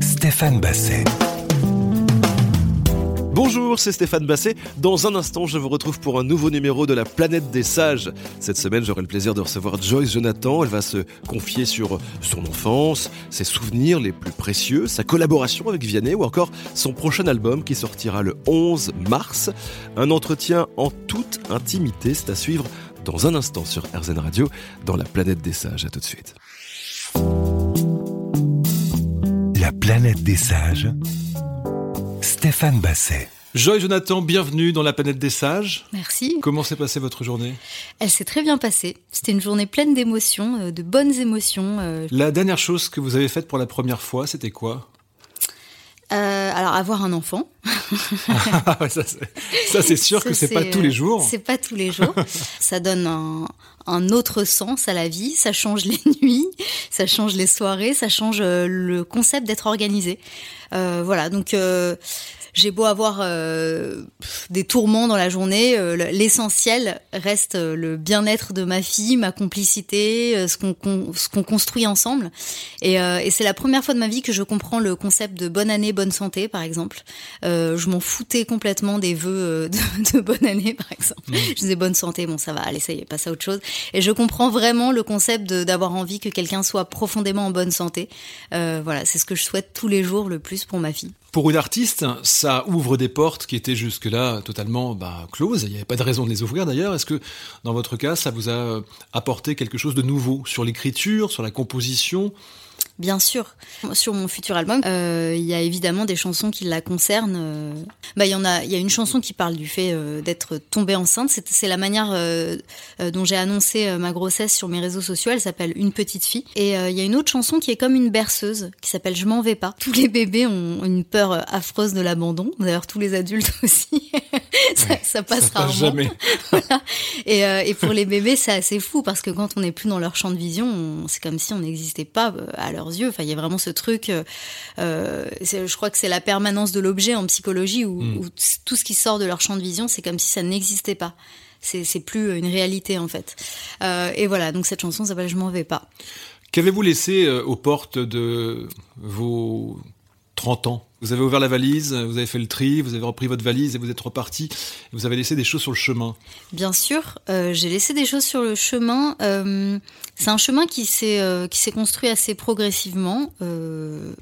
Stéphane Basset. Bonjour, c'est Stéphane Basset. Dans un instant, je vous retrouve pour un nouveau numéro de la planète des sages. Cette semaine, j'aurai le plaisir de recevoir Joyce Jonathan. Elle va se confier sur son enfance, ses souvenirs les plus précieux, sa collaboration avec Vianney ou encore son prochain album qui sortira le 11 mars. Un entretien en toute intimité, c'est à suivre dans un instant sur RZN Radio dans la planète des sages. À tout de suite. La planète des sages, Stéphane Basset. Joy Jonathan, bienvenue dans la planète des sages. Merci. Comment s'est passée votre journée? Elle s'est très bien passée. C'était une journée pleine d'émotions, euh, de bonnes émotions. euh. La dernière chose que vous avez faite pour la première fois, c'était quoi? Euh, alors, avoir un enfant. Ah Ça, c'est- sûr que c'est pas tous les jours. C'est pas tous les jours. ça donne un, un autre sens à la vie. Ça change les nuits, ça change les soirées, ça change euh, le concept d'être organisé. Euh, voilà, donc euh, j'ai beau avoir euh, des tourments dans la journée, euh, l'essentiel reste euh, le bien-être de ma fille, ma complicité, ce qu'on qu'on- ce qu'on construit ensemble. Et, euh, et c'est la première fois de ma vie que je comprends le concept de bonne année, bonne santé, par exemple. Euh, je m'en foutais complètement des vœux de, de bonne année, par exemple. Je disais bonne santé, bon ça va, allez ça y est, passe à autre chose. Et je comprends vraiment le concept d'avoir envie que quelqu'un soit profondément en bonne santé. Euh, voilà, c'est ce que je souhaite tous les jours le plus pour ma fille. Pour une artiste, ça ouvre des portes qui étaient jusque-là totalement bah, closes. Il n'y avait pas de raison de les ouvrir d'ailleurs. Est-ce que dans votre cas, ça vous a apporté quelque chose de nouveau sur l'écriture, sur la composition? Bien sûr. Sur mon futur album, euh, il y a évidemment des chansons qui la concernent. euh. Bah, il y en a, il y a une chanson qui parle du fait euh, d'être tombée enceinte. C'est, la manière dont j'ai annoncé euh, ma grossesse sur mes réseaux sociaux. Elle s'appelle Une petite fille. Et euh, il y a une autre chanson qui est comme une berceuse, qui s'appelle Je m'en vais pas. Tous les bébés ont une peur affreuse de l'abandon. D'ailleurs, tous les adultes aussi. ça, ça passe Ça passe rarement. jamais. Voilà. Et, euh, et pour les bébés, c'est assez fou parce que quand on n'est plus dans leur champ de vision, on- c'est comme si on n'existait pas à leurs yeux. Enfin, il y a vraiment ce truc. euh, euh, je crois que c'est la permanence de l'objet en psychologie où, Mm. où t- tout ce qui sort de leur champ de vision, c'est comme si ça n'existait pas. C'est plus une réalité en fait. Euh, et voilà, donc cette chanson s'appelle Je m'en vais pas. Qu'avez-vous laissé euh, aux portes de vos 30 ans? Vous avez ouvert la valise, vous avez fait le tri, vous avez repris votre valise et vous êtes reparti. Vous avez laissé des choses sur le chemin. Bien sûr, euh, j'ai laissé des choses sur le chemin. Euh, c'est un chemin qui s'est euh, qui s'est construit assez progressivement,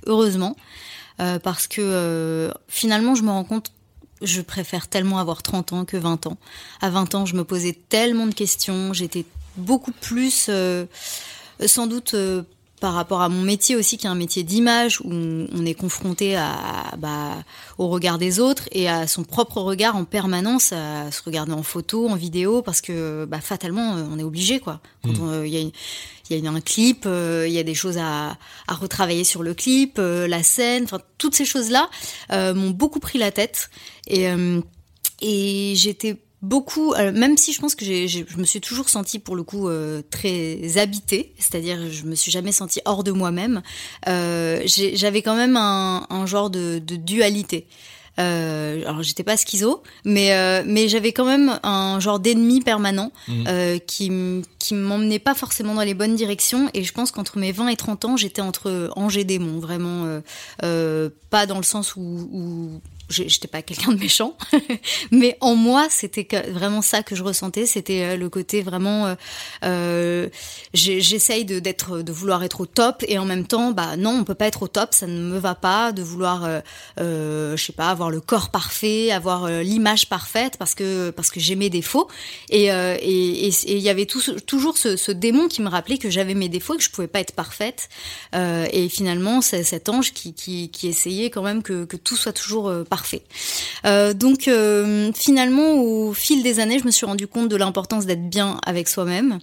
heureusement, parce que finalement, je me rends compte, je préfère tellement avoir 30 ans que 20 ans. À 20 ans, je me posais tellement de questions, j'étais beaucoup plus, sans doute. euh, par rapport à mon métier aussi, qui est un métier d'image, où on est confronté à, bah, au regard des autres et à son propre regard en permanence, à se regarder en photo, en vidéo, parce que bah, fatalement, euh, on est obligé. quoi. Quand Mm. on, euh, il y a, une- il y a un clip, euh, il y a des choses à, à retravailler sur le clip, euh, la scène, enfin toutes ces choses-là euh, m'ont beaucoup pris la tête. Et, et j'étais beaucoup, euh, même si je pense que je me suis toujours sentie pour le coup euh, très habitée, c'est-à-dire je me suis jamais sentie hors de moi-même. Euh, j'avais quand même un, un genre de, de dualité. Alors j'étais pas schizo, mais mais j'avais quand même un genre d'ennemi permanent euh, qui qui m'emmenait pas forcément dans les bonnes directions. Et je pense qu'entre mes 20 et 30 ans, j'étais entre ange et démon, vraiment pas dans le sens où, j'étais pas quelqu'un de méchant, mais en moi, c'était vraiment ça que je ressentais. C'était euh, le côté vraiment, euh, euh, j'essaye de d'être, de vouloir être au top, et en même temps, bah non, on peut pas être au top, ça ne me va pas de vouloir, euh, euh, je sais pas, avoir le corps parfait, avoir l'image parfaite, parce que parce que j'ai mes défauts, et et il y avait toujours ce, démon qui me rappelait que j'avais mes défauts, et que je pouvais pas être parfaite, et finalement, c'est cet ange qui, qui, essayait quand même que, que tout soit toujours euh, parfait. Euh, donc euh, finalement, au fil des années, je me suis rendu compte de l'importance d'être bien avec soi-même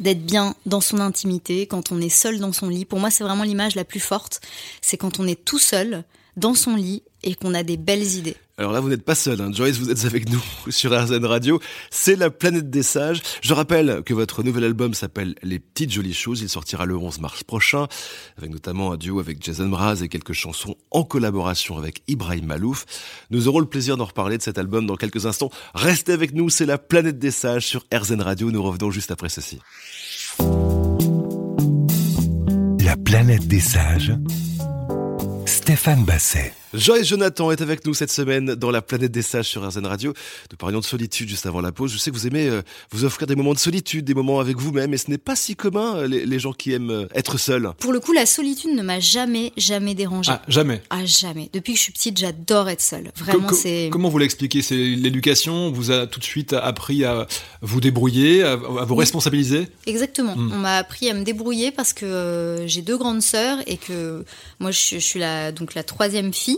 d'être bien dans son intimité, quand on est seul dans son lit. Pour moi, c'est vraiment l'image la plus forte. C'est quand on est tout seul dans son lit et qu'on a des belles idées. Alors là, vous n'êtes pas seul, hein. Joyce, vous êtes avec nous sur RZN Radio. C'est la planète des sages. Je rappelle que votre nouvel album s'appelle Les petites jolies choses. Il sortira le 11 mars prochain, avec notamment un duo avec Jason Mraz et quelques chansons en collaboration avec Ibrahim Malouf. Nous aurons le plaisir d'en reparler de cet album dans quelques instants. Restez avec nous, c'est la planète des sages sur RZN Radio. Nous revenons juste après ceci. La planète des sages. Stéphane Basset. Joyce Jonathan est avec nous cette semaine dans la planète des sages sur RZN Radio. Nous parlions de solitude juste avant la pause. Je sais que vous aimez euh, vous offrir des moments de solitude, des moments avec vous-même, et ce n'est pas si commun euh, les, les gens qui aiment euh, être seuls. Pour le coup, la solitude ne m'a jamais, jamais dérangée. Ah, jamais. Ah, jamais. Depuis que je suis petite, j'adore être seule. Vraiment, c'est. Comment vous l'expliquez? C'est l'éducation vous a tout de suite appris à vous débrouiller, à, à vous Oui. responsabiliser? Exactement. Mm. On m'a appris à me débrouiller parce que euh, j'ai deux grandes sœurs et que moi je, suis- je suis la donc la troisième fille.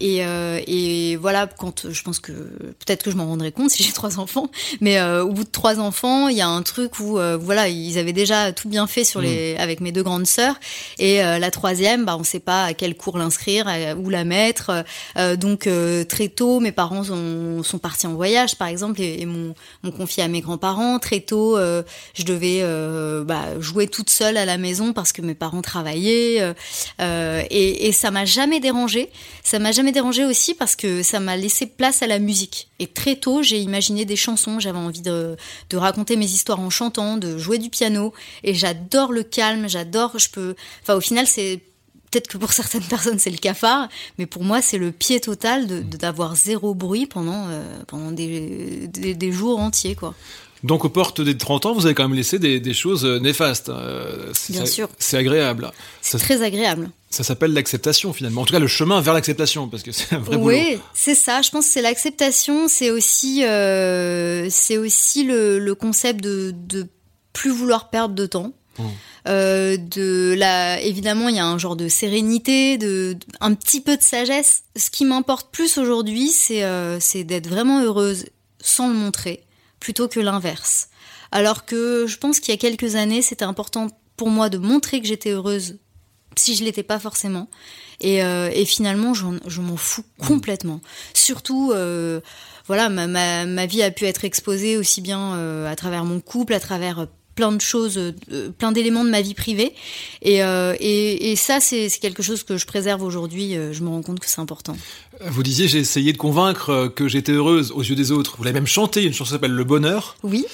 et, euh, et voilà, quand je pense que peut-être que je m'en rendrai compte si j'ai trois enfants, mais euh, au bout de trois enfants, il y a un truc où euh, voilà, ils avaient déjà tout bien fait sur les avec mes deux grandes sœurs et euh, la troisième, bah on sait pas à quel cours l'inscrire, où la mettre. Euh, donc euh, très tôt, mes parents sont, sont partis en voyage par exemple et, et m'ont m'ont confié à mes grands-parents. Très tôt, euh, je devais euh, bah, jouer toute seule à la maison parce que mes parents travaillaient. euh, euh, et, et ça m'a jamais dérangé. Ça m'a jamais dérangé aussi parce que ça m'a laissé place à la musique. Et très tôt, j'ai imaginé des chansons. J'avais envie de, raconter mes histoires en chantant, de jouer du piano. Et j'adore le calme. J'adore. Je peux. Enfin, au final, c'est Peut-être que pour certaines personnes c'est le cafard, mais pour moi c'est le pied total de de- d'avoir zéro bruit pendant euh, pendant des, des, des jours entiers quoi. Donc aux portes des 30 ans, vous avez quand même laissé des, des choses euh, néfastes. Euh, c'est- Bien sûr. C'est agréable. C'est très agréable. ça s'appelle l'acceptation finalement. En tout cas, le chemin vers l'acceptation, parce que c'est un vrai boulot. Oui, c'est ça. Je pense que c'est l'acceptation. C'est aussi, euh, c'est aussi le, le concept de, de plus vouloir perdre de temps. Mmh. Euh, de la, évidemment, il y a un genre de sérénité, de, de- un petit peu de sagesse. Ce qui m'importe plus aujourd'hui, c'est euh, c'est d'être vraiment heureuse sans le montrer, plutôt que l'inverse. Alors que je pense qu'il y a quelques années, c'était important pour moi de montrer que j'étais heureuse, si je l'étais pas forcément. Et, euh, et finalement, je m'en fous complètement. Surtout, euh, voilà, ma, vie a pu être exposée aussi bien euh, à travers mon couple, à travers plein de choses, euh, plein d'éléments de ma vie privée. Et, euh, et, et ça, c'est quelque chose que je préserve aujourd'hui. euh, Je me rends compte que c'est important. Vous disiez, j'ai essayé de convaincre que j'étais heureuse aux yeux des autres. Vous l'avez même chanté, une chanson qui s'appelle Le Bonheur. Oui,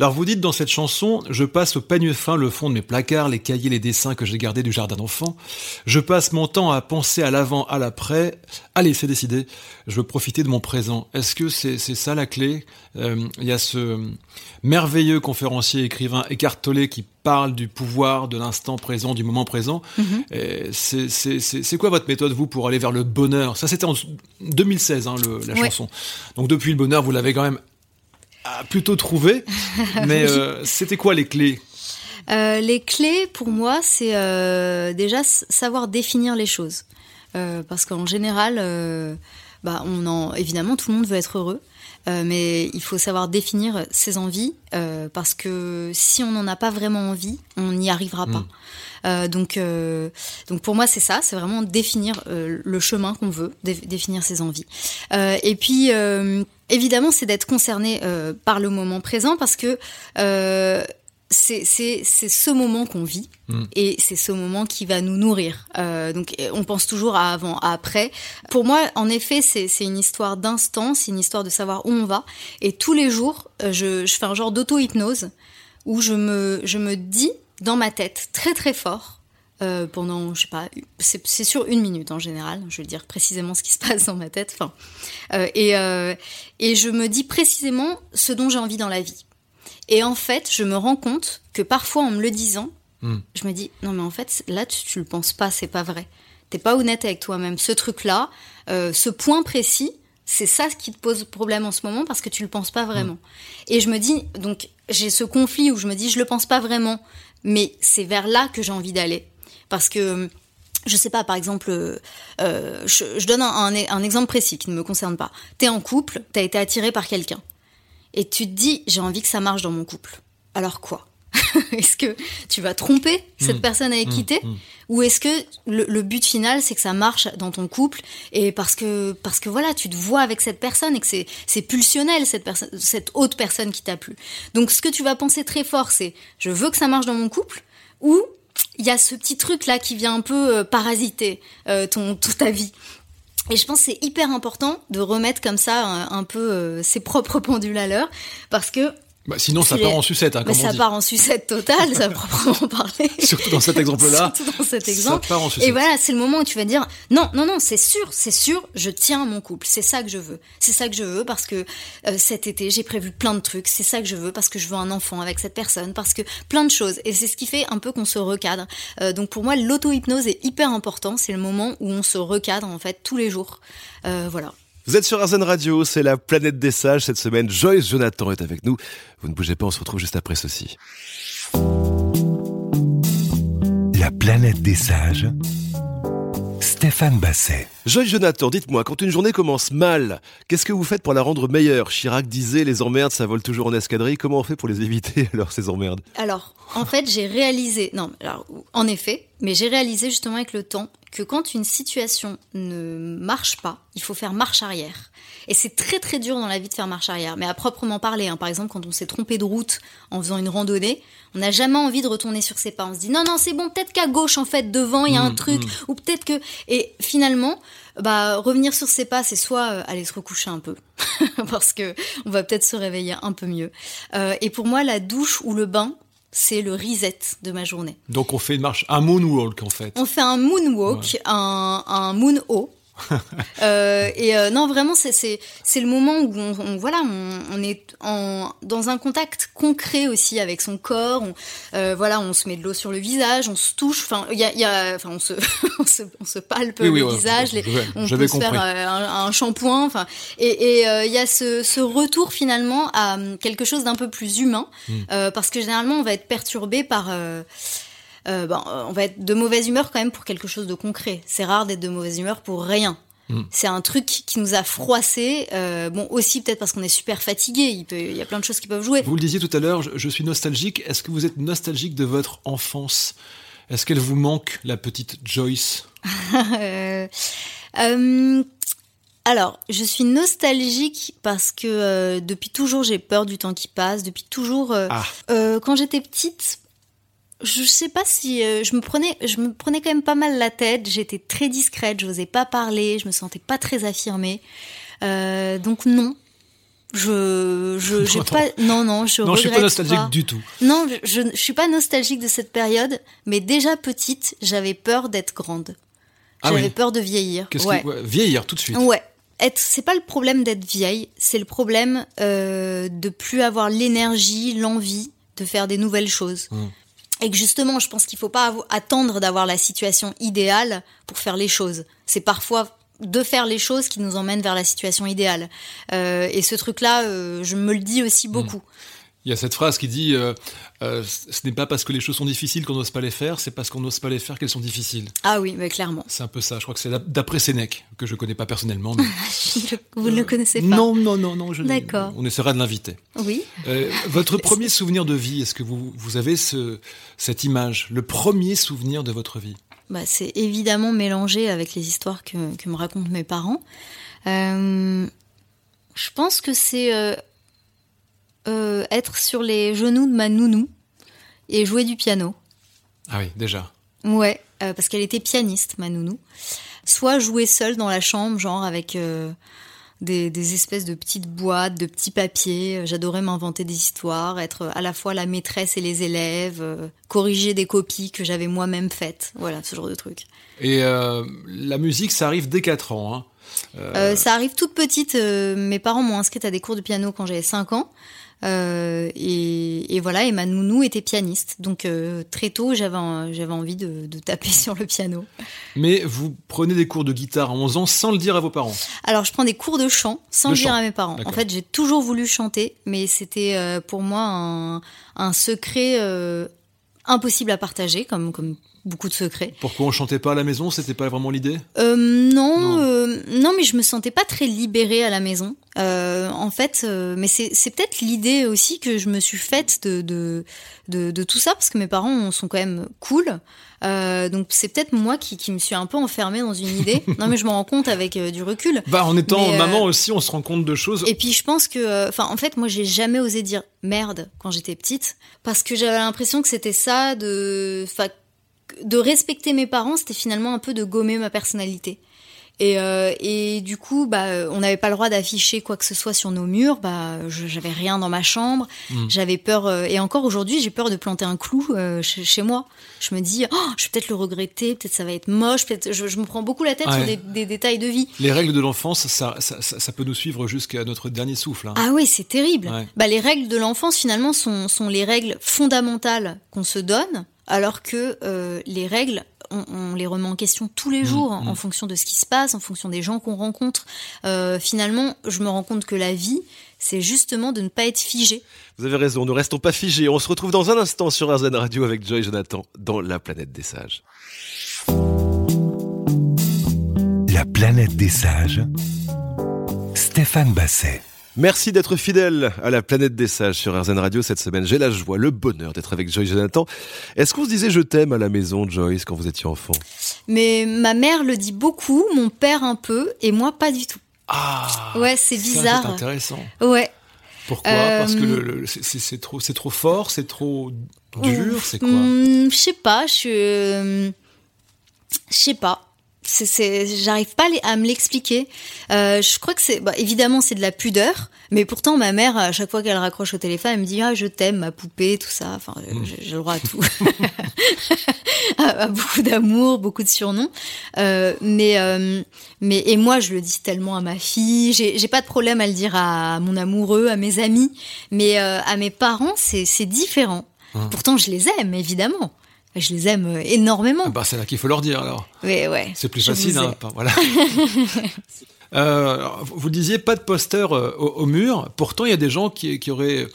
Alors vous dites dans cette chanson, je passe au peigne fin le fond de mes placards, les cahiers, les dessins que j'ai gardés du jardin d'enfant. Je passe mon temps à penser à l'avant, à l'après. Allez, c'est décidé. Je veux profiter de mon présent. Est-ce que c'est c'est ça la clé? Euh, Il y a ce merveilleux conférencier écrivain Eckhart Tolle qui parle du pouvoir de l'instant présent, du moment présent. Et C'est c'est- quoi votre méthode, vous, pour aller vers le bonheur? Ça, c'était en 2016, hein, le- la Ouais. chanson. Donc depuis le bonheur, vous l'avez quand même plutôt trouvé. Mais euh, c'était quoi les clés? Euh, les clés pour moi, c'est euh, déjà savoir définir les choses. Parce qu'en général, bah, on en, évidemment, tout le monde veut être heureux. Euh, mais il faut savoir définir ses envies euh, parce que si on n'en a pas vraiment envie, on n'y arrivera pas. Euh, donc, euh, donc pour moi c'est ça, c'est vraiment définir euh, le chemin qu'on veut, dé- définir ses envies. Euh, et puis euh, évidemment c'est d'être concerné euh, par le moment présent parce que euh, c'est c'est c'est ce moment qu'on vit Mm. et c'est ce moment qui va nous nourrir. Euh, donc on pense toujours à avant, à après. Pour moi, en effet, c'est c'est une histoire d'instant, c'est une histoire de savoir où on va. Et tous les jours, euh, je, je fais un genre d'auto-hypnose où je me je me dis dans ma tête très très fort. euh, pendant, je sais pas, c'est sur une minute en général. Je vais dire précisément ce qui se passe dans ma tête. Enfin, euh, et euh, et je me dis précisément ce dont j'ai envie dans la vie. Et en fait, je me rends compte que parfois, en me le disant, Hmm. je me dis non mais en fait là tu, tu le penses pas, c'est pas vrai. T'es pas honnête avec toi-même. Ce truc-là, euh, ce point précis, c'est ça qui te pose problème en ce moment parce que tu le penses pas vraiment. Et je me dis donc j'ai ce conflit où je me dis je le pense pas vraiment, mais c'est vers là que j'ai envie d'aller parce que je sais pas, par exemple, euh, euh, je, je donne un, un- un exemple précis qui ne me concerne pas. T'es en couple, t'as été attiré par quelqu'un, et tu te dis j'ai envie que ça marche dans mon couple. Alors quoi? Est-ce que tu vas tromper cette Mm. personne avec qui t'es mm. Ou est-ce que le, le but final c'est que ça marche dans ton couple? Et parce que parce que voilà tu te vois avec cette personne et que c'est c'est pulsionnel cette personne cette autre personne qui t'a plu. Donc ce que tu vas penser très fort c'est je veux que ça marche dans mon couple? Ou il y a ce petit truc là qui vient un peu euh, parasiter euh, ton toute ta vie? Et je pense que c'est hyper important de remettre comme ça un, un peu euh, ses propres pendules à l'heure parce que Bah, sinon, ça part en sucette, hein, Mais comme on ça dit. part en sucette totale, ça proprement parler. Surtout dans cet exemple-là. Surtout dans cet Ça exemple. part en sucette. Et voilà, c'est le moment où tu vas dire non, non, non, c'est sûr, c'est sûr, je tiens à mon couple, c'est ça que je veux, c'est ça que je veux parce que euh, cet été j'ai prévu plein de trucs, c'est ça que je veux parce que je veux un enfant avec cette personne, parce que plein de choses. Et c'est ce qui fait un peu qu'on se recadre. Euh, donc pour moi, l'auto-hypnose est hyper important. C'est le moment où on se recadre en fait tous les jours. Euh, voilà. Vous êtes sur Arzen Radio, c'est la planète des sages. Cette semaine, Joyce Jonathan est avec nous. Vous ne bougez pas, on se retrouve juste après ceci. La planète des sages. Stéphane Basset. Joyce Jonathan, dites-moi, quand une journée commence mal, qu'est-ce que vous faites pour la rendre meilleure? Chirac disait, les emmerdes, ça vole toujours en escadrille. Comment on fait pour les éviter, alors, ces emmerdes? Alors, en fait, j'ai réalisé, non, alors, en effet, mais j'ai réalisé justement avec le temps que quand une situation ne marche pas, il faut faire marche arrière. Et c'est très très dur dans la vie de faire marche arrière. Mais à proprement parler, hein, par exemple, quand on s'est trompé de route en faisant une randonnée, on n'a jamais envie de retourner sur ses pas. On se dit non non c'est bon, peut-être qu'à gauche en fait devant il y a un Mmh, truc, ou peut-être que et finalement bah revenir sur ses pas c'est soit euh, aller se recoucher un peu parce que on va peut-être se réveiller un peu mieux. Euh, et pour moi la douche ou le bain c'est le reset de ma journée. Donc on fait une marche, un moonwalk en fait. On fait un moonwalk, un, un moon haut. Euh, et euh, non, vraiment, c'est le moment où on, on- voilà, on, on est en, dans un contact concret aussi avec son corps. On, euh, voilà, on se met de l'eau sur le visage, on se touche. Enfin, il y a, y a, on se, on se, on se palpe Oui, oui, le ouais, visage. les- on peut se faire un, un shampoing. Enfin, et il y a ce, ce retour finalement à hum, quelque chose d'un peu plus humain, Hmm. parce que généralement, on va être perturbé par euh, ben, euh, on va être de mauvaise humeur quand même pour quelque chose de concret. C'est rare d'être de mauvaise humeur pour rien. Mm. C'est un truc qui nous a froissé. Euh, bon, aussi peut-être parce qu'on est super fatigué. Il, peut, il y a plein de choses qui peuvent jouer. Vous le disiez tout à l'heure, je, je suis nostalgique. Est-ce que vous êtes nostalgique de votre enfance? Est-ce qu'elle vous manque, la petite Joyce? Euh, alors, je suis nostalgique parce que euh, depuis toujours j'ai peur du temps qui passe. Depuis toujours, euh, Ah, Euh, quand j'étais petite, je sais pas si euh, je me prenais, je me prenais quand même pas mal la tête. J'étais très discrète, je n'osais pas parler, je me sentais pas très affirmée. Euh, donc non, je, je, j'ai pas, non non, je non, je suis pas regrette nostalgique pas. du tout. Non, je, je, je suis pas nostalgique de cette période, mais déjà petite, j'avais peur d'être grande. Ah J'avais oui. peur de vieillir. Ouais. qui ouais, vieillir tout de suite Ouais. Être, c'est pas le problème d'être vieille, c'est le problème euh, de plus avoir l'énergie, l'envie de faire des nouvelles choses. Mm. Et que justement, je pense qu'il faut pas attendre d'avoir la situation idéale pour faire les choses. C'est parfois de faire les choses qui nous emmènent vers la situation idéale. Euh, et ce truc-là, euh, je me le dis aussi beaucoup. Il y a cette phrase qui dit euh, euh, ce n'est pas parce que les choses sont difficiles qu'on n'ose pas les faire, c'est parce qu'on n'ose pas les faire qu'elles sont difficiles. Ah oui, mais clairement. C'est un peu ça. Je crois que c'est d'après Sénèque que je connais pas personnellement. mais- Vous ne le connaissez pas Non, non, non, non. D'accord. On essaiera de l'inviter. Oui. Euh, votre premier souvenir de vie, est-ce que vous, vous avez ce, cette image, le premier souvenir de votre vie? Bah, c'est évidemment mélangé avec les histoires que, que me racontent mes parents. Euh, je pense que c'est euh, être sur les genoux de ma nounou et jouer du piano. Ah oui, déjà. Ouais, euh, parce qu'elle était pianiste, ma nounou. Soit jouer seule dans la chambre, genre avec euh, des, des espèces de petites boîtes, de petits papiers. J'adorais m'inventer des histoires, être à la fois la maîtresse et les élèves, corriger des copies que j'avais moi-même faites. Voilà, ce genre de trucs. Et la musique, ça arrive dès 4 ans. Hein. Ça arrive toute petite. mes parents m'ont inscrite à des cours de piano quand j'avais 5 ans. Euh, et, et voilà, et ma nounou était pianiste. Donc euh, très tôt, j'avais j'avais envie de, de taper sur le piano. Mais vous prenez des cours de guitare à 11 ans sans le dire à vos parents. Alors, je prends des cours de chant sans le dire chant. à mes parents. En fait, j'ai toujours voulu chanter, mais c'était euh, pour moi un, un secret impossible à partager, comme, comme beaucoup de secrets. Pourquoi on chantait pas à la maison? C'était pas vraiment l'idée? Euh, non, Non. euh, non, mais je me sentais pas très libérée à la maison. Euh, en fait, euh, mais c'est c'est peut-être l'idée aussi que je me suis faite de, de, de, de tout ça, parce que mes parents sont quand même cool. Euh, donc c'est peut-être moi qui, qui me suis un peu enfermée dans une idée. non, mais je m'en rends compte avec euh, du recul. Bah, en étant Mais, maman aussi, on se rend compte de choses. Et puis je pense que, enfin, en fait, moi, j'ai jamais osé dire merde quand j'étais petite, parce que j'avais l'impression que c'était ça, de, enfin, de respecter mes parents, c'était finalement un peu de gommer ma personnalité. Et, euh, et du coup, bah, on n'avait pas le droit d'afficher quoi que ce soit sur nos murs. Bah, j'avais rien dans ma chambre. Mm. J'avais peur. euh, et encore aujourd'hui, j'ai peur de planter un clou euh, chez, chez moi. Je me dis, oh, je vais peut-être le regretter. Peut-être ça va être moche. Peut-être. Je, je me prends beaucoup la tête Ouais. sur des, des détails de vie. Les règles de l'enfance, ça, ça, ça, ça peut nous suivre jusqu'à notre dernier souffle. hein. Ah oui, c'est terrible. Ouais. Bah, les règles de l'enfance, finalement, sont, sont les règles fondamentales qu'on se donne, alors que euh, les règles, on, on les remet en question tous les jours, en, mmh. en fonction de ce qui se passe, en fonction des gens qu'on rencontre. Euh, finalement, je me rends compte que la vie, c'est justement de ne pas être figé. Vous avez raison, ne restons pas figés. On se retrouve dans un instant sur RZN Radio avec Joy et Jonathan dans La planète des sages. La planète des sages. Stéphane Basset. Merci d'être fidèle à la planète des sages sur RZN Radio cette semaine. J'ai la joie, le bonheur d'être avec Joy et Jonathan. Est-ce qu'on se disait je t'aime à la maison, Joyce, quand vous étiez enfant? Mais ma mère le dit beaucoup, mon père un peu, et moi pas du tout. Ah Ouais, c'est bizarre. C'est intéressant. Ouais. Pourquoi? Euh, Parce que le, le- c'est- trop, fort, c'est trop dur, c'est quoi? Hmm, Je sais pas, je euh, je sais pas. C'est, j'arrive pas à me l'expliquer. Euh, je crois que c'est, bah, évidemment, c'est de la pudeur, mais pourtant ma mère, à chaque fois qu'elle raccroche au téléphone, elle me dit ah je t'aime, ma poupée, tout ça. Enfin, Mm. j'ai, j'ai le droit à tout, à, à beaucoup d'amour, beaucoup de surnoms. Euh, mais, euh, mais et moi, je le dis tellement à ma fille. J'ai, j'ai pas de problème à le dire à mon amoureux, à mes amis, mais euh, à mes parents, c'est, c'est différent. Mm. Pourtant, je les aime, évidemment. Je les aime euh, énormément. Ah bah, C'est là qu'il faut leur dire alors. Ouais. C'est plus facile, vous hein, voilà. Euh, vous disiez pas de poster euh, au, au mur. Pourtant, il y a des gens qui, qui auraient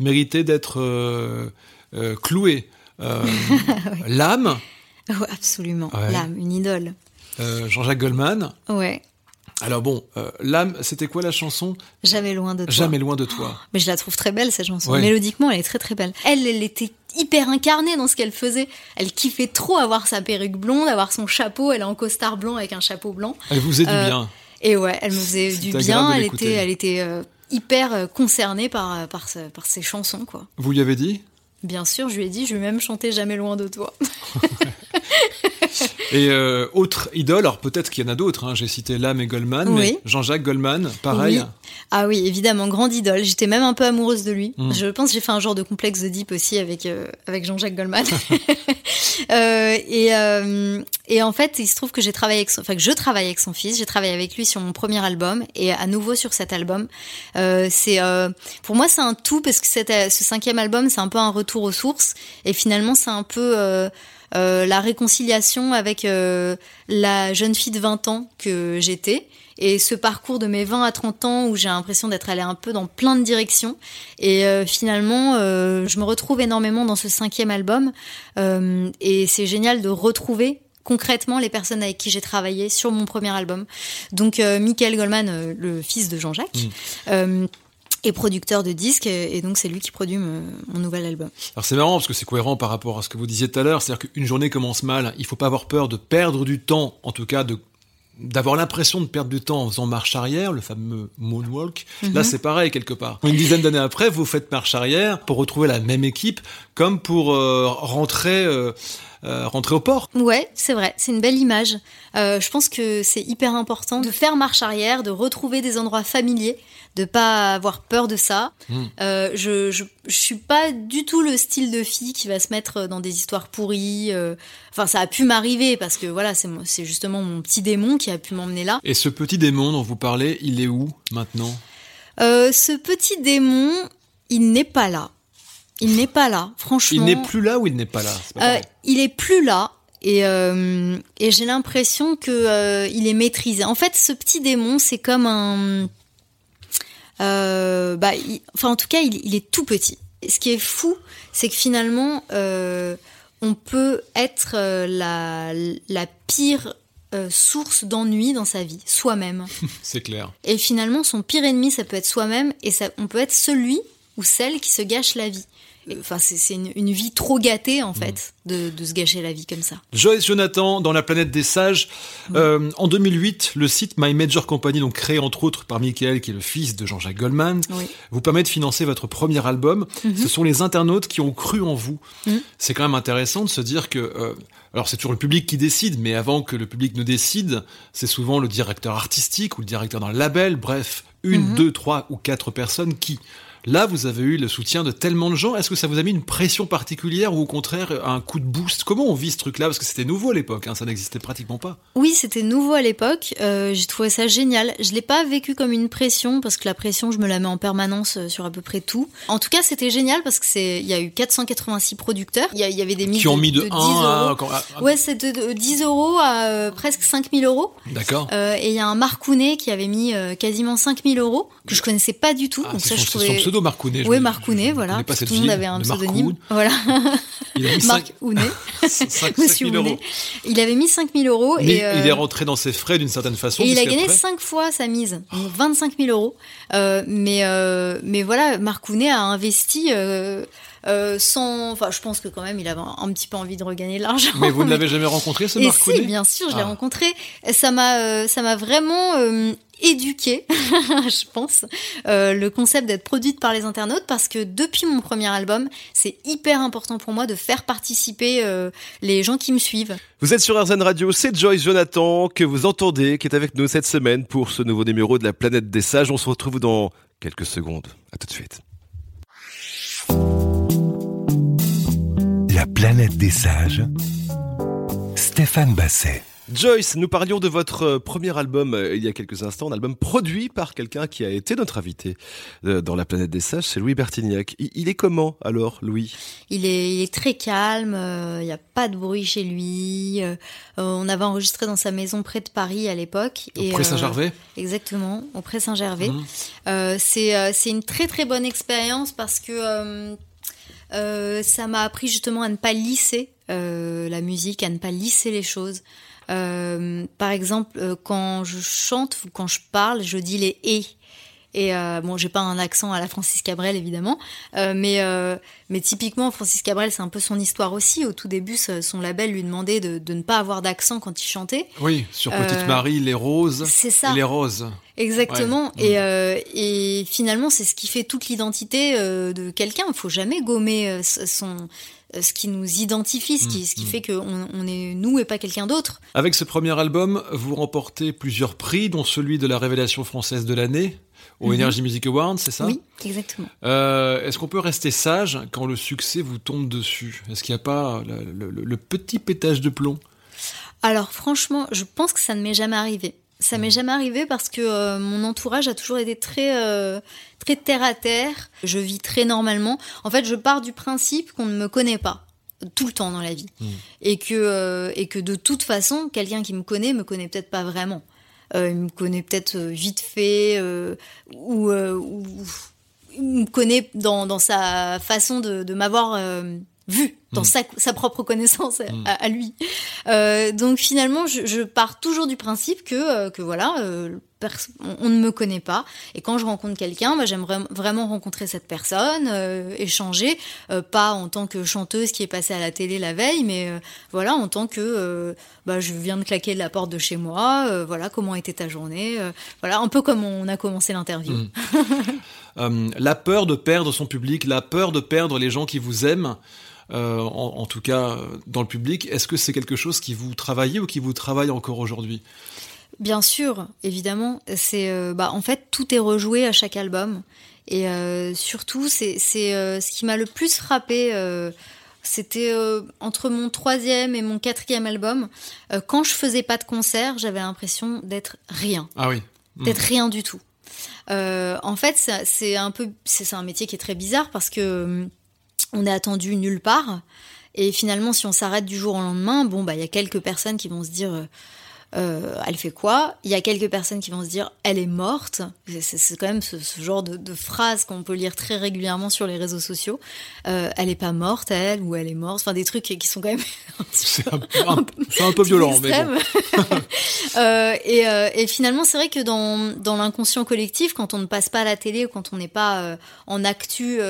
mérité d'être euh, cloués. L'âme, Ouais, absolument. Ouais. L'âme, une idole. Jean-Jacques Goldman. Ouais. Alors bon, euh, l'âme, c'était quoi la chanson? Jamais loin de toi. Jamais loin de toi. Mais je la trouve très belle cette chanson. Ouais. Mélodiquement, elle est très très belle. Elle, elle était hyper incarnée dans ce qu'elle faisait. Elle kiffait trop avoir sa perruque blonde, avoir son chapeau. Elle est en costard blanc avec un chapeau blanc. Elle vous faisait du Euh, bien. Et ouais, elle me faisait du bien. Elle était, elle était euh, hyper euh, concernée par par, ce- par ses chansons quoi. Vous lui avez dit? Bien sûr, je lui ai dit, je vais même chanter Jamais loin de toi. Et euh, autre idole, alors peut-être qu'il y en a d'autres, hein, j'ai cité Lame et Goldman, mais Oui. Jean-Jacques Goldman, pareil. Oui. Ah oui, évidemment, grande idole. J'étais même un peu amoureuse de lui. Mm. Je pense que j'ai fait un genre de complexe d'Oedipe aussi avec, euh, avec Jean-Jacques Goldman. Euh, et, et en fait, il se trouve que j'ai travaillé avec son, enfin, que je travaille avec son fils. J'ai travaillé avec lui sur mon premier album et à nouveau sur cet album. C'est, pour moi, c'est un tout parce que ce cinquième album, c'est un peu un retour aux sources. Et finalement, c'est un peu euh, euh, la réconciliation avec euh, la jeune fille de 20 ans que j'étais. Et ce parcours de mes 20 à 30 ans où j'ai l'impression d'être allée un peu dans plein de directions. Et euh, finalement euh, je me retrouve énormément dans ce cinquième album. Euh, et c'est génial de retrouver concrètement les personnes avec qui j'ai travaillé sur mon premier album. Donc Michael Goldman le fils de Jean-Jacques. Mm. Est producteur de disques et et donc c'est lui qui produit mon nouvel album Alors c'est marrant parce que c'est cohérent par rapport à ce que vous disiez tout à l'heure, c'est-à-dire qu'une journée commence mal, il faut pas avoir peur de perdre du temps, en tout cas de d'avoir l'impression de perdre du temps en faisant marche arrière, le fameux moonwalk. Là, c'est pareil quelque part. Une dizaine d'années après, vous faites marche arrière pour retrouver la même équipe, comme pour euh, rentrer, euh, euh, rentrer au port. Ouais, c'est vrai, c'est une belle image. Euh, je pense que c'est hyper important de faire marche arrière, de retrouver des endroits familiers, de pas avoir peur de ça. Mm. Euh, je, je je suis pas du tout le style de fille qui va se mettre dans des histoires pourries. Enfin, ça a pu m'arriver parce que voilà, c'est justement mon petit démon qui a pu m'emmener là. Et ce petit démon dont vous parlez, il est où maintenant? Ce petit démon, il n'est pas là. Il n'est pas là, franchement. Il n'est plus là ou il n'est pas là? Pas Euh, il est plus là et, euh, et j'ai l'impression que euh, il est maîtrisé. En fait, ce petit démon, c'est comme un, bah, il- enfin en tout cas, il, il est tout petit. Et ce qui est fou, c'est que finalement, on peut être la, la pire euh, source d'ennui dans sa vie, soi-même. C'est clair. Et finalement, son pire ennemi, ça peut être soi-même, et ça, on peut être celui ou celle qui se gâche la vie. Enfin, c'est une, une, vie trop gâtée, en fait, de, de, se gâcher la vie comme ça. Joyce Jonathan, dans La planète des sages. Euh, en 2008, le site My Major Company, donc créé entre autres par Michael, qui est le fils de Jean-Jacques Goldman, oui. vous permet de financer votre premier album. Mhm. Ce sont les internautes qui ont cru en vous. Mm. C'est quand même intéressant de se dire que... Euh, alors c'est toujours le public qui décide, mais avant que le public ne décide, c'est souvent le directeur artistique ou le directeur d'un label, bref, une, Mhm. deux, trois ou quatre personnes qui... Là, vous avez eu le soutien de tellement de gens. Est-ce que ça vous a mis une pression particulière ou au contraire un coup de boost? Comment on vit ce truc-là? Parce que c'était nouveau à l'époque, hein, ça n'existait pratiquement pas. Oui, c'était nouveau à l'époque. Euh, j'ai trouvé ça génial. Je l'ai pas vécu comme une pression parce que la pression, je me la mets en permanence euh, sur à peu près tout. En tout cas, c'était génial parce que c'est, il y a eu 486 producteurs. Il y, avait des mises Qui ont mis de, de 10 1 à... euros. à- à- Ouais, c'est de, de 10 euros à euh, presque 5000 euros. D'accord. Euh, et il y a un Marcounet qui avait mis quasiment 5000 euros, que je connaissais pas du tout. Ah, donc ça, je trouvais. Pseudo Marcounet. Oui, Marcounet, voilà. pas Tout le monde avait un pseudonyme. Voilà. Il a mis Marc Hounet. 5, Monsieur 000 euros. Il avait mis 5000 euros. Mais et, euh, il est rentré dans ses frais d'une certaine façon. Et il a gagné 5 fois sa mise, donc 25 000 euros. Euh, mais, euh, mais voilà, Marcounet a investi euh, sans. Enfin, je pense que quand même, il avait un, un petit peu envie de regagner de l'argent. Mais vous ne l'avez jamais rencontré, ce Et Marcounet si, bien sûr, je l'ai Ah. rencontré. Ça m'a, euh, ça m'a vraiment euh, éduqué, je pense, euh, le concept d'être produite par les internautes, parce que depuis mon premier album, c'est hyper important pour moi de faire participer euh, les gens qui me suivent. Vous êtes sur RZN Radio, c'est Joyce Jonathan que vous entendez, qui est avec nous cette semaine pour ce nouveau numéro de la planète des sages. On se retrouve dans quelques secondes. À tout de suite. La planète des sages. Stéphane Basset. Joyce, nous parlions de votre euh, premier album euh, il y a quelques instants, un album produit par quelqu'un qui a été notre invité euh, dans la planète des sages, c'est Louis Bertignac. Il, il est comment alors, Louis? Il est, il est très calme, euh, il n'y a pas de bruit chez lui. on avait enregistré dans sa maison près de Paris à l'époque. euh, Saint-Gervais? Exactement, auprès Saint-Gervais. Mhm. Euh, c'est une très très bonne expérience parce que ça m'a appris justement à ne pas lisser euh, la musique, à ne pas lisser les choses. Euh, par exemple, euh, quand je chante ou quand je parle, je dis les et. Et euh, bon, j'ai pas un accent à la Francis Cabrel évidemment, euh, mais euh, mais typiquement Francis Cabrel, c'est un peu son histoire aussi. Au tout début, son label lui demandait de, de ne pas avoir d'accent quand il chantait. Oui, sur Petite Euh, Marie, les roses C'est ça. et les roses. Exactement. Ouais. Et, euh, et finalement, c'est ce qui fait toute l'identité de quelqu'un. Il faut jamais gommer ce- son, ce qui nous identifie, ce qui, ce qui Mm, mm. fait qu'on on est nous et pas quelqu'un d'autre. Avec ce premier album, vous remportez plusieurs prix, dont celui de la révélation française de l'année au Mhm. Energy Music Awards, c'est ça? Oui, exactement. Euh, Est-ce qu'on peut rester sage quand le succès vous tombe dessus? Est-ce qu'il n'y a pas le, le- le petit pétage de plomb? Alors franchement, je pense que ça ne m'est jamais arrivé. Ça m'est jamais arrivé parce que euh, mon entourage a toujours été très euh, très terre à terre. Je vis très normalement. En fait, je pars du principe qu'on ne me connaît pas tout le temps dans la vie Mm. et que et que de toute façon, quelqu'un qui me connaît me connaît peut-être pas vraiment. Euh, il me connaît peut-être euh, vite fait euh, ou, euh, ou il me connaît dans, dans sa façon de, de m'avoir euh, vu, dans Mm. sa, sa propre connaissance à- Mm. à, à lui. Euh, donc finalement, je, je pars toujours du principe que, que voilà, euh, on, ne me connaît pas. Et quand je rencontre quelqu'un, bah, j'aimerais vraiment rencontrer cette personne, euh, échanger, euh, pas en tant que chanteuse qui est passée à la télé la veille, mais euh, voilà, en tant que bah, je viens de claquer la porte de chez moi, voilà, comment était ta journée, voilà, un peu comme on a commencé l'interview. Mm. Euh, la peur de perdre son public, la peur de perdre les gens qui vous aiment, euh, en, en tout cas dans le public, est-ce que c'est quelque chose qui vous travaillez ou qui vous travaille encore aujourd'hui? Bien sûr, évidemment. C'est euh, bah en fait tout est rejoué à chaque album et euh, surtout c'est c'est euh, ce qui m'a le plus frappé. c'était entre mon troisième et mon quatrième album. Quand je faisais pas de concert, j'avais l'impression d'être rien, Ah oui. Mm. d'être rien du tout. En fait, c'est un peu, c'est un métier qui est très bizarre parce que on est attendu nulle part. Et finalement, si on s'arrête du jour au lendemain, bon, bah, il y a quelques personnes qui vont se dire, euh, elle fait quoi? Il y a quelques personnes qui vont se dire elle est morte. C'est quand même ce, genre de, phrase qu'on peut lire très régulièrement sur les réseaux sociaux. Euh, elle est pas morte, elle, ou elle est morte. Enfin, des trucs qui sont quand même. c'est un, un, peu violent, mais bon. euh, et, et, finalement, c'est vrai que dans, dans l'inconscient collectif, quand on ne passe pas à la télé ou quand on n'est pas en actu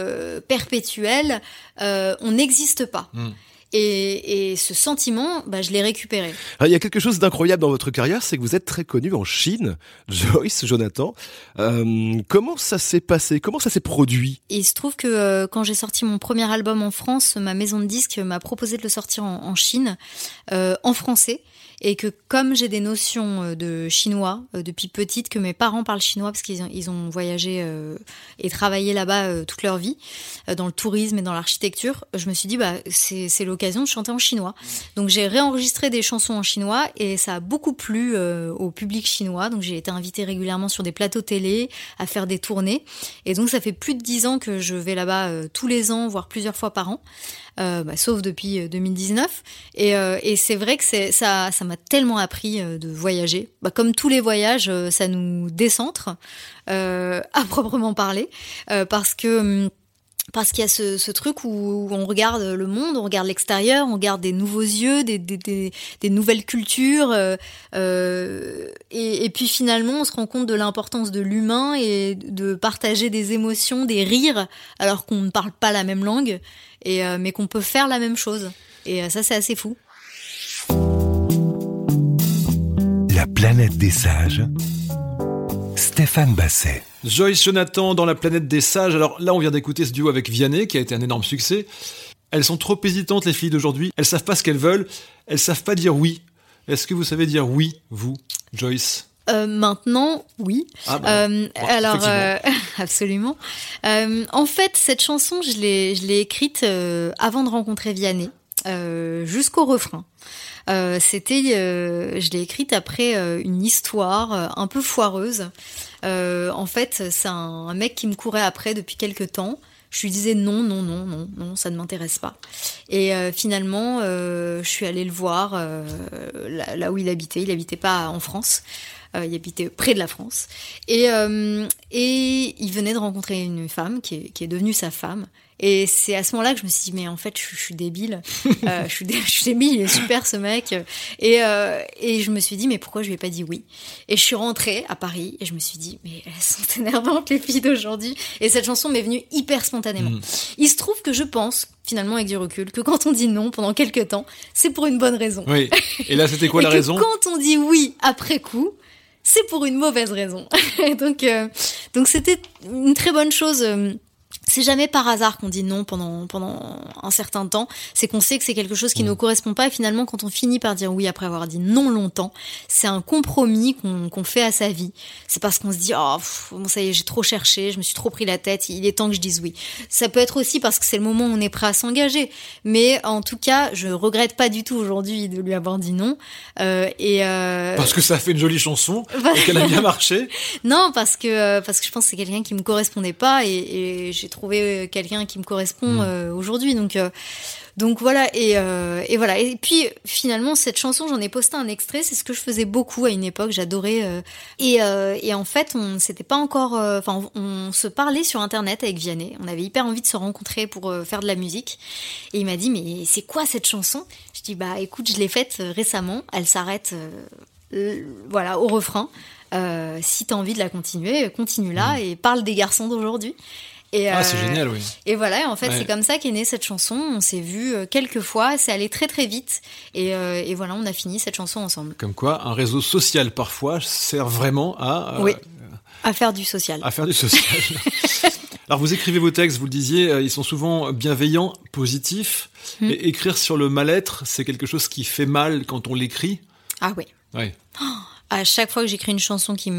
perpétuel, on n'existe pas. Hmm. Et, ce sentiment, bah, je l'ai récupéré. il y a quelque chose d'incroyable dans votre carrière, c'est que vous êtes très connu en Chine, Joyce, Jonathan. Euh, comment ça s'est passé? Comment ça s'est produit? Il se trouve que euh, quand j'ai sorti mon premier album en France, ma maison de disques m'a proposé de le sortir en, Chine, euh, en français et que comme j'ai des notions euh, de chinois euh, depuis petite, que mes parents parlent chinois parce qu'ils ont, voyagé euh, et travaillé là-bas toute leur vie, dans le tourisme et dans l'architecture, je me suis dit, bah, c'est, c'est l'occasion de chanter en chinois. Donc j'ai réenregistré des chansons en chinois et ça a beaucoup plu au public chinois. Donc j'ai été invitée régulièrement sur des plateaux télé, à faire des tournées. Et donc ça fait plus de dix ans que je vais là-bas tous les ans, voire plusieurs fois par an. Euh, bah, sauf depuis 2019. Euh, et, euh, et c'est vrai que ça, m'a tellement appris de voyager. Bah, comme tous les voyages, ça nous décentre, à proprement parler, parce que hum, parce qu'il y a ce, truc où on regarde le monde, on regarde l'extérieur, on regarde des nouveaux yeux, des, nouvelles cultures, et, puis finalement on se rend compte de l'importance de l'humain et de partager des émotions, des rires, alors qu'on ne parle pas la même langue et euh, mais qu'on peut faire la même chose. Et euh, ça, c'est assez fou. La planète des sages. Stéphane Basset. Joyce Jonathan dans La planète des sages. Alors là, on vient d'écouter ce duo avec Vianney qui a été un énorme succès. Elles sont trop hésitantes, les filles d'aujourd'hui. Elles savent pas ce qu'elles veulent. Elles savent pas dire oui. Est-ce que vous savez dire oui, vous, Joyce? Euh, maintenant, oui. Ah, bah, euh, alors, euh, absolument. en fait, cette chanson, je l'ai, je l'ai écrite avant de rencontrer Vianney, jusqu'au refrain. c'était, je l'ai écrite après une histoire un peu foireuse. en fait, c'est un, mec qui me courait après depuis quelques temps. Je lui disais non, non, non, non, non, ça ne m'intéresse pas. Et finalement, je suis allée le voir là, là, où il habitait. Il habitait pas en France. Euh, il habitait près de la France. Et, euh, et il venait de rencontrer une femme qui est, qui est devenue sa femme. Et c'est à ce moment-là que je me suis dit, mais en fait, je, suis débile. Euh, je, suis je, suis débile, il est super ce mec. Et, euh, et je me suis dit, mais pourquoi je lui ai pas dit oui? Et je suis rentrée à Paris et je me suis dit, mais elles sont énervantes les filles d'aujourd'hui. Et cette chanson m'est venue hyper spontanément. Mm. Il se trouve que je pense, finalement avec du recul, que quand on dit non pendant quelques temps, c'est pour une bonne raison. Oui. Et là, c'était quoi la raison? Quand on dit oui après coup, c'est pour une mauvaise raison. donc, euh, donc c'était une très bonne chose. Euh, c'est jamais par hasard qu'on dit non pendant pendant un certain temps. C'est qu'on sait que c'est quelque chose qui ne nous correspond pas. Et finalement, quand on finit par dire oui après avoir dit non longtemps, c'est un compromis qu'on fait à sa vie. C'est parce qu'on se dit oh bon ça y est, j'ai trop cherché, je me suis trop pris la tête. Il est temps que je dise oui. Ça peut être aussi parce que c'est le moment où on est prêt à s'engager. Mais en tout cas, je regrette pas du tout aujourd'hui de lui avoir dit non. Euh, et euh... parce que ça fait une jolie chanson et qu'elle a bien marché. non, parce que parce que je pense que c'est quelqu'un qui me correspondait pas et, et j'ai trouver euh, quelqu'un qui me correspond mm. euh, aujourd'hui. Donc, euh, donc voilà et, et, voilà. Et puis finalement cette chanson, j'en ai posté un extrait. C'est ce que je faisais beaucoup à une époque. J'adorais. et, et en fait, on s'était pas encore. Enfin, on, se parlait sur internet avec Vianney. On avait hyper envie de se rencontrer pour faire de la musique. Et il m'a dit mais c'est quoi cette chanson? Je dis bah écoute, je l'ai faite récemment. Elle s'arrête. voilà, au refrain. Euh, si tu as envie de la continuer, continue-la mm. et parle des garçons d'aujourd'hui. Et, ah, c'est euh, génial, oui. Et voilà, en fait, c'est comme ça qu'est née cette chanson. On s'est vu euh, quelques fois, c'est allé très très vite. Et, euh, et, voilà, on a fini cette chanson ensemble. Comme quoi, un réseau social parfois sert vraiment à. oui. À faire du social. À faire du social. Alors vous écrivez vos textes, vous le disiez, ils sont souvent bienveillants, positifs. Et écrire sur le mal-être, c'est quelque chose qui fait mal quand on l'écrit? Ah oui. Oui. Oh à chaque fois que j'écris une chanson qui,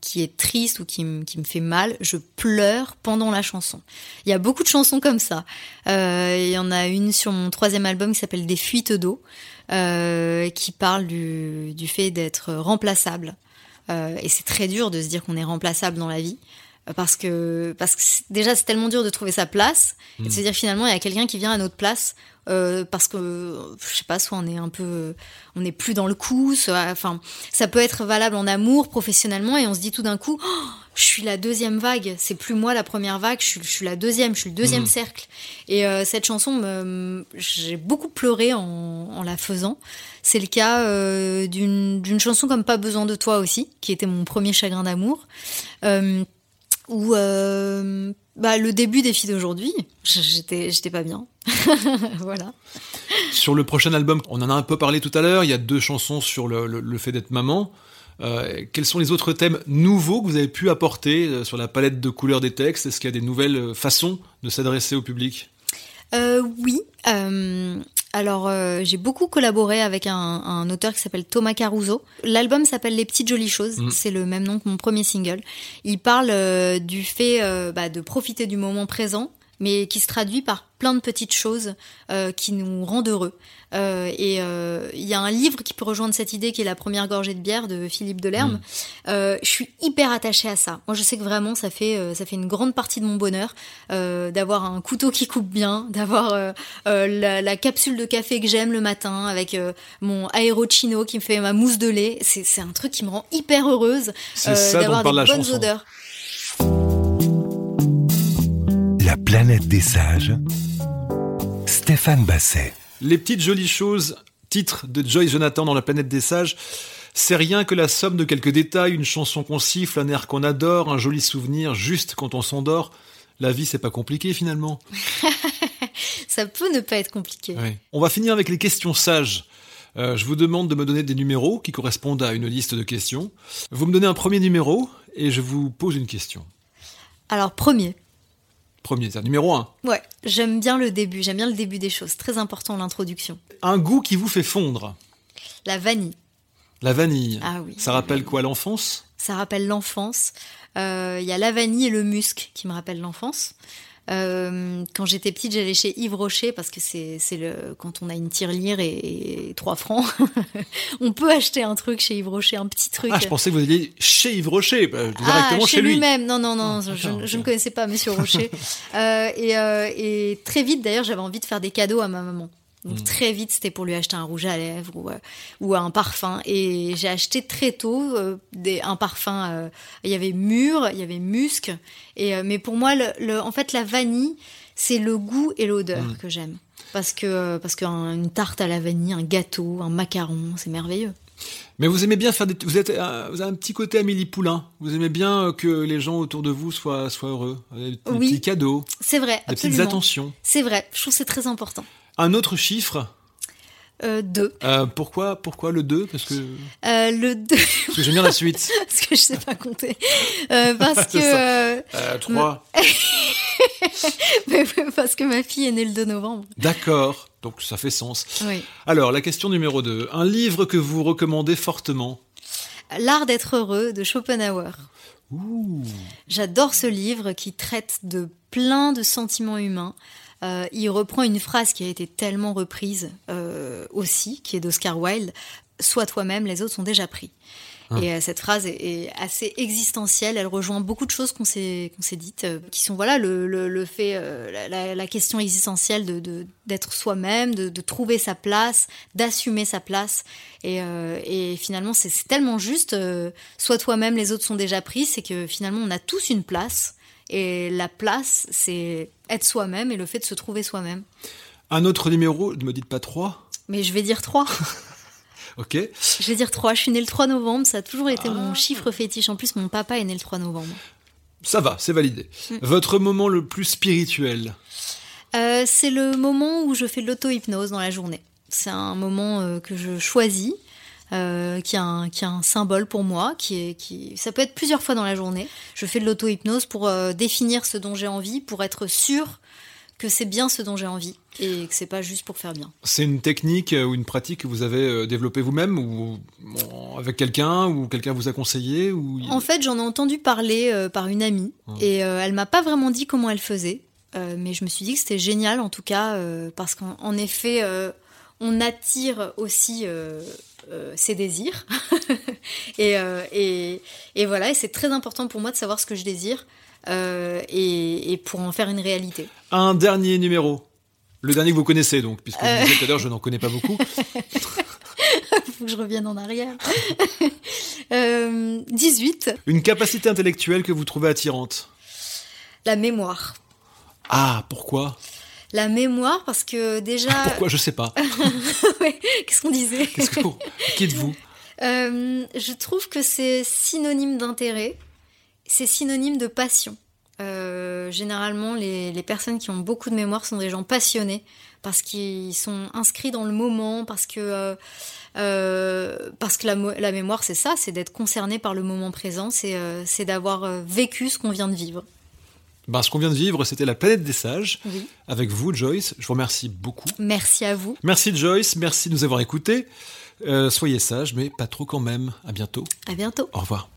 qui est triste ou qui me, qui me fait mal, je pleure pendant la chanson. Il y a beaucoup de chansons comme ça. Euh, il y en a une sur mon troisième album qui s'appelle Des fuites d'eau, euh, qui parle du, du fait d'être remplaçable. Euh, et c'est très dur de se dire qu'on est remplaçable dans la vie. Parce que parce que déjà c'est tellement dur de trouver sa place et de se dire finalement il y a quelqu'un qui vient à notre place euh, parce que je sais pas soit on est un peu on est plus dans le coup soit enfin ça peut être valable en amour professionnellement et on se dit tout d'un coup oh, je suis la deuxième vague. C'est plus moi la première vague je suis, je suis la deuxième je suis le deuxième mmh. cercle. Et euh, cette chanson me, j'ai beaucoup pleuré en, en la faisant. C'est le cas euh, d'une chanson comme Pas besoin de toi aussi qui était mon premier chagrin d'amour. Euh, ou euh, bah, le début des filles d'aujourd'hui, j'étais, j'étais pas bien. voilà. Sur le prochain album, on en a un peu parlé tout à l'heure, il y a deux chansons sur le, le, le fait d'être maman. Euh, quels sont les autres thèmes nouveaux que vous avez pu apporter euh, sur la palette de couleurs des textes? Est-ce qu'il y a des nouvelles façons de s'adresser au public? Euh, Oui. Alors, euh, j'ai beaucoup collaboré avec un, un auteur qui s'appelle Thomas Caruso. L'album s'appelle Les petites jolies choses. Mmh. C'est le même nom que mon premier single. Il parle euh, du fait euh, bah, de profiter du moment présent, mais qui se traduit par plein de petites choses euh, qui nous rendent heureux. Euh, et il euh, y a un livre qui peut rejoindre cette idée qui est La première gorgée de bière de Philippe Delerme. Mmh. Euh, je suis hyper attachée à ça. Moi, je sais que vraiment, ça fait euh, ça fait une grande partie de mon bonheur euh, d'avoir un couteau qui coupe bien, d'avoir la, la, capsule de café que j'aime le matin avec mon aérochino qui me fait ma mousse de lait. C'est un truc qui me rend hyper heureuse d'avoir des bonnes chanson. odeurs. La planète des sages. Stéphane Basset. Les petites jolies choses, titre de Joyce Jonathan dans La planète des sages. C'est rien que la somme de quelques détails, une chanson qu'on siffle, un air qu'on adore, un joli souvenir juste quand on s'endort. La vie, c'est pas compliqué finalement. Ça peut ne pas être compliqué. On va finir avec les questions sages. Euh, je vous demande de me donner des numéros qui correspondent à une liste de questions. Vous me donnez un premier numéro et je vous pose une question. Alors, premier premier, c'est numéro un. Ouais, j'aime bien le début, j'aime bien le début des choses. Très important l'introduction. Un goût qui vous fait fondre La vanille. La vanille. Ah oui. Ça rappelle quoi l'enfance? Ça rappelle l'enfance. Il euh, y a la vanille et le musc qui me rappellent l'enfance. Euh, quand j'étais petite, j'allais chez Yves Rocher parce que c'est le quand on a une tirelire et, et 3 francs, on peut acheter un truc chez Yves Rocher, un petit truc. Ah, je pensais que vous alliez chez Yves Rocher, bah, directement ah, chez, chez lui. même Non, non, non, ah, je, je, ne connaissais pas Monsieur Rocher. euh, et, euh, et très vite, d'ailleurs, j'avais envie de faire des cadeaux à ma maman. Donc mmh. très vite, c'était pour lui acheter un rouge à lèvres ou, euh, ou un parfum. Et j'ai acheté très tôt euh, des, un parfum. Euh, il y avait mûr, il y avait musc. Et, mais pour moi, le, le, en fait, la vanille, c'est le goût et l'odeur mmh. que j'aime. Parce que parce qu'une tarte à la vanille, un gâteau, un macaron, c'est merveilleux. Mais vous aimez bien faire des... Vous, êtes, vous avez un petit côté Amélie Poulain. Vous aimez bien que les gens autour de vous soient, soient heureux. Des, oui, petits cadeaux. C'est vrai. Des absolument. petites attentions. C'est vrai. Je trouve que c'est très important. Un autre chiffre euh, 2. Euh, pourquoi, pourquoi le 2 Parce que. Euh, le 2. Parce que j'aime bien la suite. parce que je sais pas compter. Euh, parce que. Euh, 3. parce que ma fille est née le 2 novembre. D'accord. Donc ça fait sens. Oui. Alors, la question numéro 2. Un livre que vous recommandez fortement? L'art d'être heureux de Schopenhauer. J'adore ce livre qui traite de plein de sentiments humains. Euh, il reprend une phrase qui a été tellement reprise euh, aussi, qui est d'Oscar Wilde Sois toi-même, les autres sont déjà pris. Ah. Et euh, cette phrase est, est, assez existentielle. Elle rejoint beaucoup de choses qu'on s'est qu'on s'est dites, euh, qui sont voilà le, le, le fait, euh, la, la, question existentielle de d'être soi-même, de, de, trouver sa place, d'assumer sa place. Et, et finalement, c'est tellement juste. Sois toi-même, les autres sont déjà pris. C'est que finalement, on a tous une place. Et la place, c'est être soi-même et le fait de se trouver soi-même. Un autre numéro, ne me dites pas 3 Mais je vais dire 3. ok. Je vais dire 3. Je suis née le 3 novembre, ça a toujours été ah. mon chiffre fétiche. En plus, mon papa est né le 3 novembre. Ça va, c'est validé. Mm. Votre moment le plus spirituel? Euh, C'est le moment où je fais de l'auto-hypnose dans la journée. C'est un moment euh, que je choisis euh, qui, a un, qui a un symbole pour moi, qui est, qui, ça peut être plusieurs fois dans la journée. Je fais de l'auto-hypnose pour euh, définir ce dont j'ai envie, pour être sûr que c'est bien ce dont j'ai envie et que c'est pas juste pour faire bien. C'est une technique ou une pratique que vous avez euh, développée vous-même ou avec quelqu'un ou quelqu'un vous a conseillé ou En fait, j'en ai entendu parler euh, par une amie hum. et euh, elle m'a pas vraiment dit comment elle faisait, euh, mais je me suis dit que c'était génial en tout cas euh, parce qu'en effet on attire aussi euh, euh, ses désirs. et, euh, et, et, voilà, et c'est très important pour moi de savoir ce que je désire. euh, et, et pour en faire une réalité. Un dernier numéro. Le dernier que vous connaissez donc, puisque vous Euh. disiez tout à l'heure, je n'en connais pas beaucoup. Faut que je revienne en arrière. Euh, 18. Une capacité intellectuelle que vous trouvez attirante. La mémoire. Ah, pourquoi? La mémoire, parce que déjà. Pourquoi? Je sais pas. Ouais, Qu'est-ce qu'on disait? Qu'est-ce que Qui êtes-vous? Euh, Je trouve que c'est synonyme d'intérêt, c'est synonyme de passion. Euh, généralement, les, les personnes qui ont beaucoup de mémoire sont des gens passionnés parce qu'ils sont inscrits dans le moment, parce que euh, parce que la, la mémoire c'est ça, c'est d'être concerné par le moment présent, c'est d'avoir vécu ce qu'on vient de vivre. Ben, Ce qu'on vient de vivre, c'était la planète des sages. Oui. Avec vous, Joyce. Je vous remercie beaucoup. Merci à vous. Merci Joyce, merci de nous avoir écoutés. Euh, soyez sages, mais pas trop quand même. À bientôt. À bientôt. Au revoir.